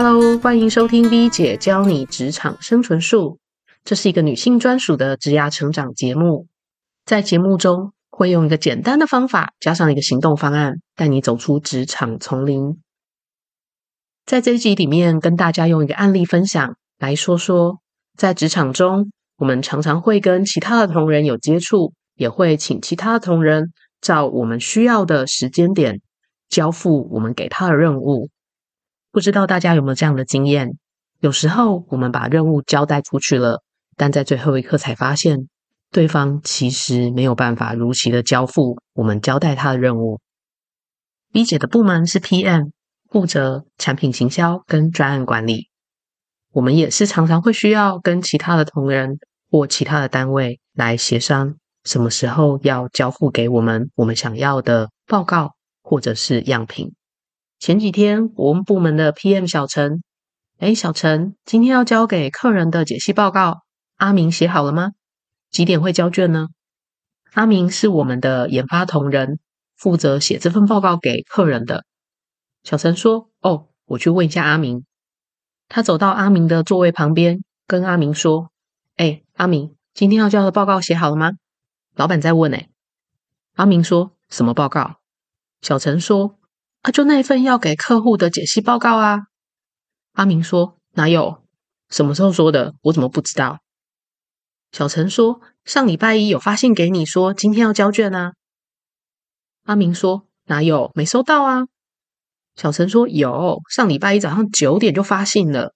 Hello，欢迎收听 V 姐教你职场生存术。这是一个女性专属的职涯成长节目。在节目中，会用一个简单的方法，加上一个行动方案，带你走出职场丛林。在这一集里面，跟大家用一个案例分享，来说说在职场中，我们常常会跟其他的同仁有接触，也会请其他的同仁照我们需要的时间点交付我们给他的任务。不知道大家有没有这样的经验？有时候我们把任务交代出去了，但在最后一刻才发现，对方其实没有办法如期的交付我们交代他的任务。B 姐的部门是 PM，负责产品行销跟专案管理。我们也是常常会需要跟其他的同仁或其他的单位来协商，什么时候要交付给我们我们想要的报告或者是样品。前几天，我们部门的 PM 小陈，哎，小陈，今天要交给客人的解析报告，阿明写好了吗？几点会交卷呢？阿明是我们的研发同仁，负责写这份报告给客人的。小陈说：“哦，我去问一下阿明。”他走到阿明的座位旁边，跟阿明说：“哎，阿明，今天要交的报告写好了吗？”老板在问。哎，阿明说什么报告？小陈说。啊，就那份要给客户的解析报告啊。阿明说：“哪有？什么时候说的？我怎么不知道？”小陈说：“上礼拜一有发信给你，说今天要交卷啊。”阿明说：“哪有？没收到啊。”小陈说：“有，上礼拜一早上九点就发信了。”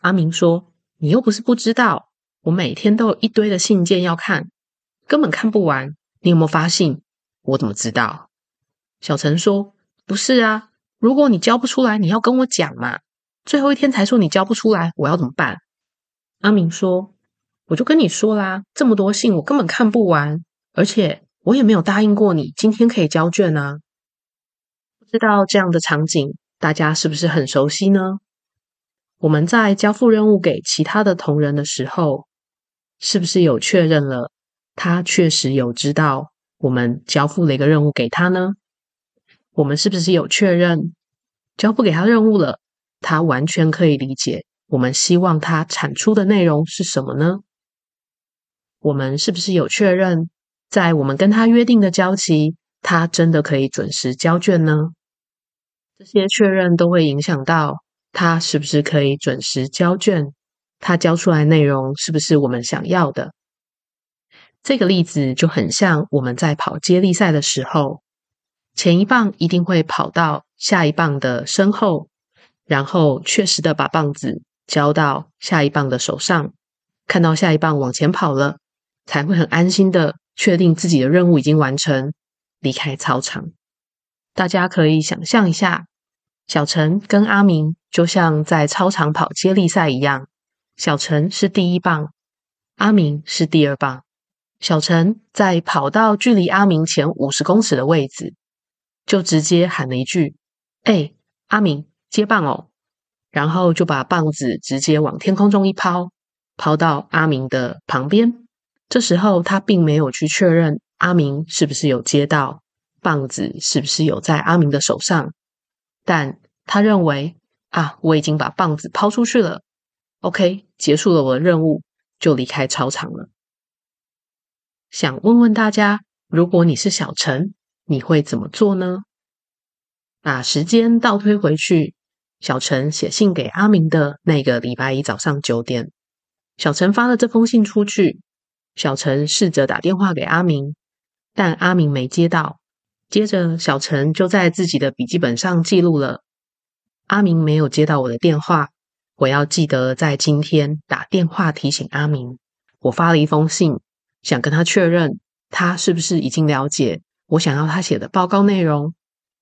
阿明说：“你又不是不知道，我每天都有一堆的信件要看，根本看不完。你有没有发信？我怎么知道？”小陈说。不是啊，如果你交不出来，你要跟我讲嘛。最后一天才说你交不出来，我要怎么办？阿明说：“我就跟你说啦，这么多信我根本看不完，而且我也没有答应过你今天可以交卷啊。”不知道这样的场景大家是不是很熟悉呢？我们在交付任务给其他的同仁的时候，是不是有确认了他确实有知道我们交付了一个任务给他呢？我们是不是有确认交付给他任务了？他完全可以理解我们希望他产出的内容是什么呢？我们是不是有确认在我们跟他约定的交期，他真的可以准时交卷呢？这些确认都会影响到他是不是可以准时交卷，他交出来内容是不是我们想要的？这个例子就很像我们在跑接力赛的时候。前一棒一定会跑到下一棒的身后，然后确实的把棒子交到下一棒的手上，看到下一棒往前跑了，才会很安心的确定自己的任务已经完成，离开操场。大家可以想象一下，小陈跟阿明就像在操场跑接力赛一样，小陈是第一棒，阿明是第二棒。小陈在跑到距离阿明前五十公尺的位置。就直接喊了一句：“哎，阿明接棒哦！”然后就把棒子直接往天空中一抛，抛到阿明的旁边。这时候他并没有去确认阿明是不是有接到棒子，是不是有在阿明的手上，但他认为啊，我已经把棒子抛出去了，OK，结束了我的任务，就离开操场了。想问问大家，如果你是小陈？你会怎么做呢？把时间倒推回去，小陈写信给阿明的那个礼拜一早上九点，小陈发了这封信出去。小陈试着打电话给阿明，但阿明没接到。接着，小陈就在自己的笔记本上记录了：阿明没有接到我的电话，我要记得在今天打电话提醒阿明。我发了一封信，想跟他确认，他是不是已经了解。我想要他写的报告内容，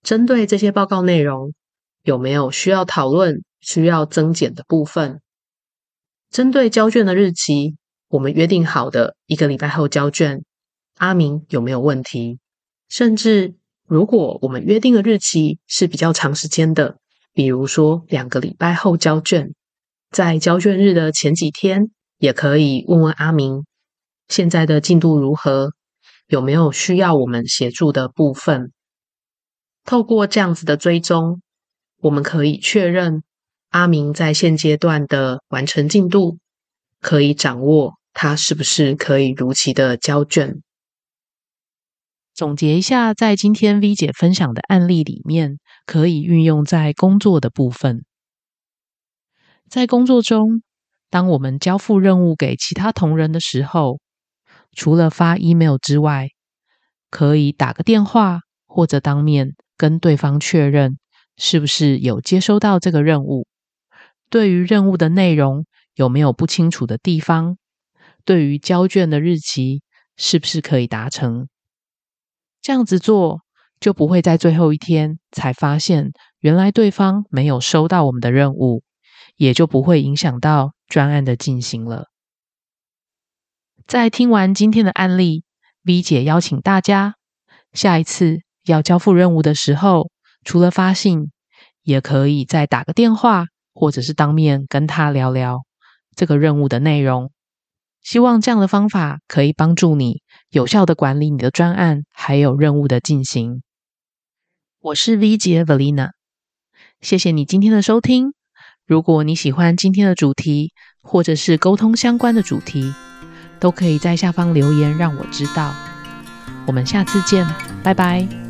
针对这些报告内容，有没有需要讨论、需要增减的部分？针对交卷的日期，我们约定好的一个礼拜后交卷，阿明有没有问题？甚至如果我们约定的日期是比较长时间的，比如说两个礼拜后交卷，在交卷日的前几天，也可以问问阿明现在的进度如何。有没有需要我们协助的部分？透过这样子的追踪，我们可以确认阿明在现阶段的完成进度，可以掌握他是不是可以如期的交卷。总结一下，在今天 V 姐分享的案例里面，可以运用在工作的部分。在工作中，当我们交付任务给其他同仁的时候，除了发 email 之外，可以打个电话或者当面跟对方确认，是不是有接收到这个任务。对于任务的内容有没有不清楚的地方？对于交卷的日期，是不是可以达成？这样子做，就不会在最后一天才发现原来对方没有收到我们的任务，也就不会影响到专案的进行了。在听完今天的案例，V 姐邀请大家，下一次要交付任务的时候，除了发信，也可以再打个电话，或者是当面跟他聊聊这个任务的内容。希望这样的方法可以帮助你有效的管理你的专案，还有任务的进行。我是 V 姐 Valina，谢谢你今天的收听。如果你喜欢今天的主题，或者是沟通相关的主题，都可以在下方留言让我知道。我们下次见，拜拜。